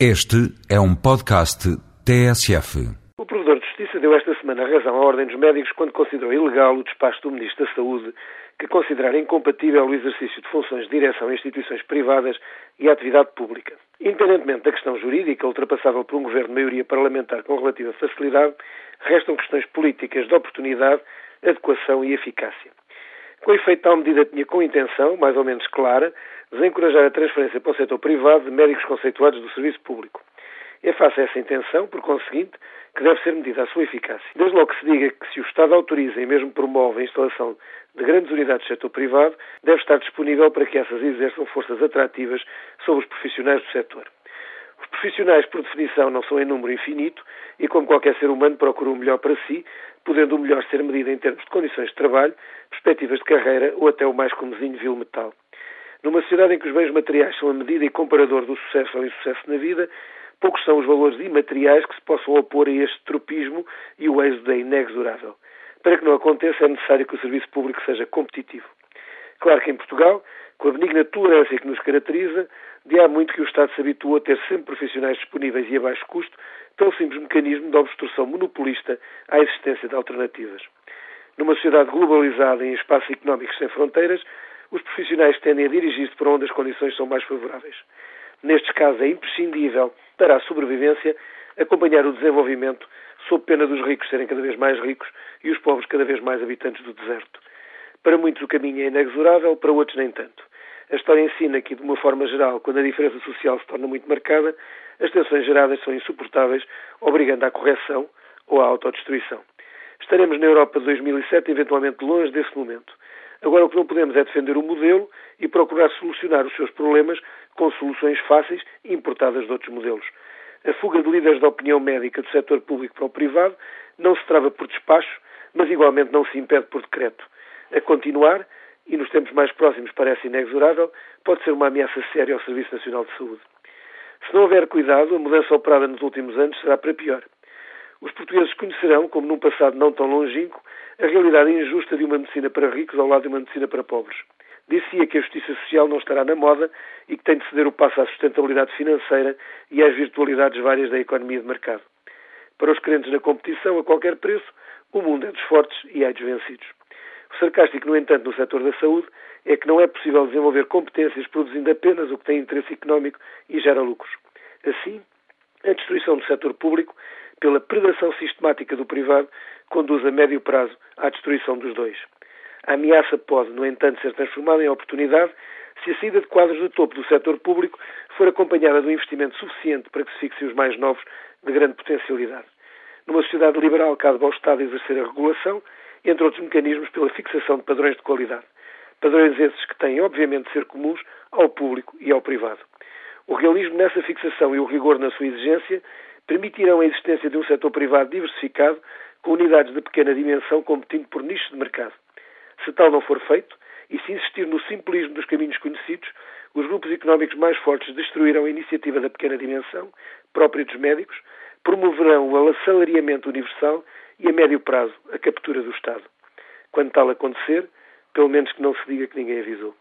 Este é um podcast TSF. O Provedor de Justiça deu esta semana razão à Ordem dos Médicos quando considerou ilegal o despacho do Ministro da Saúde que considerar incompatível o exercício de funções de direção em instituições privadas e a atividade pública. Independentemente da questão jurídica, ultrapassável por um governo de maioria parlamentar com relativa facilidade, restam questões políticas de oportunidade, adequação e eficácia. Com efeito, tal medida tinha com intenção, mais ou menos clara, desencorajar a transferência para o setor privado de médicos conceituados do serviço público. É face a essa intenção, por conseguinte, que deve ser medida a sua eficácia. Desde logo que se diga que se o Estado autoriza e mesmo promove a instalação de grandes unidades do setor privado, deve estar disponível para que essas exerçam forças atrativas sobre os profissionais do setor. Profissionais, por definição, não são em número infinito e, como qualquer ser humano, procuram o melhor para si, podendo o melhor ser medido em termos de condições de trabalho, perspectivas de carreira ou até o mais comezinho vil metal. Numa sociedade em que os bens materiais são a medida e comparador do sucesso ou insucesso na vida, poucos são os valores imateriais que se possam opor a este tropismo e o êxodo é inexorável. Para que não aconteça, é necessário que o serviço público seja competitivo. Claro que em Portugal, com a benigna tolerância que nos caracteriza, de há muito que o Estado se habituou a ter sempre profissionais disponíveis e a baixo custo, pelo simples mecanismo de obstrução monopolista à existência de alternativas. Numa sociedade globalizada em espaços económicos sem fronteiras, os profissionais tendem a dirigir-se para onde as condições são mais favoráveis. Nestes casos é imprescindível, para a sobrevivência, acompanhar o desenvolvimento sob pena dos ricos serem cada vez mais ricos e os pobres cada vez mais habitantes do deserto. Para muitos o caminho é inexorável, para outros nem tanto. A história ensina que, de uma forma geral, quando a diferença social se torna muito marcada, as tensões geradas são insuportáveis, obrigando à correção ou à autodestruição. Estaremos na Europa de 2007 eventualmente longe desse momento. Agora o que não podemos é defender o modelo e procurar solucionar os seus problemas com soluções fáceis importadas de outros modelos. A fuga de líderes da opinião médica do setor público para o privado não se trava por despacho, mas igualmente não se impede por decreto. A continuar, e nos tempos mais próximos parece inexorável, pode ser uma ameaça séria ao Serviço Nacional de Saúde. Se não houver cuidado, a mudança operada nos últimos anos será para pior. Os portugueses conhecerão, como num passado não tão longínquo, a realidade injusta de uma medicina para ricos ao lado de uma medicina para pobres. Dizia que a justiça social não estará na moda e que tem de ceder o passo à sustentabilidade financeira e às virtualidades várias da economia de mercado. Para os crentes na competição, a qualquer preço, o mundo é dos fortes e há dos vencidos. O sarcástico, no entanto, no setor da saúde é que não é possível desenvolver competências produzindo apenas o que tem interesse económico e gera lucros. Assim, a destruição do setor público pela predação sistemática do privado, conduz a médio prazo à destruição dos dois. A ameaça pode, no entanto, ser transformada em oportunidade se a saída de quadros do topo do setor público for acompanhada de um investimento suficiente para que se fixem os mais novos de grande potencialidade. Numa sociedade liberal, cabe ao Estado exercer a regulação, entre outros mecanismos, pela fixação de padrões de qualidade. Padrões esses que têm, obviamente, de ser comuns ao público e ao privado. O realismo nessa fixação e o rigor na sua exigência permitirão a existência de um setor privado diversificado com unidades de pequena dimensão competindo por nichos de mercado. Se tal não for feito, e se insistir no simplismo dos caminhos conhecidos, os grupos económicos mais fortes destruirão a iniciativa da pequena dimensão, própria dos médicos, promoverão o assalariamento universal e, a médio prazo, a captura do Estado. Quando tal acontecer, pelo menos que não se diga que ninguém avisou.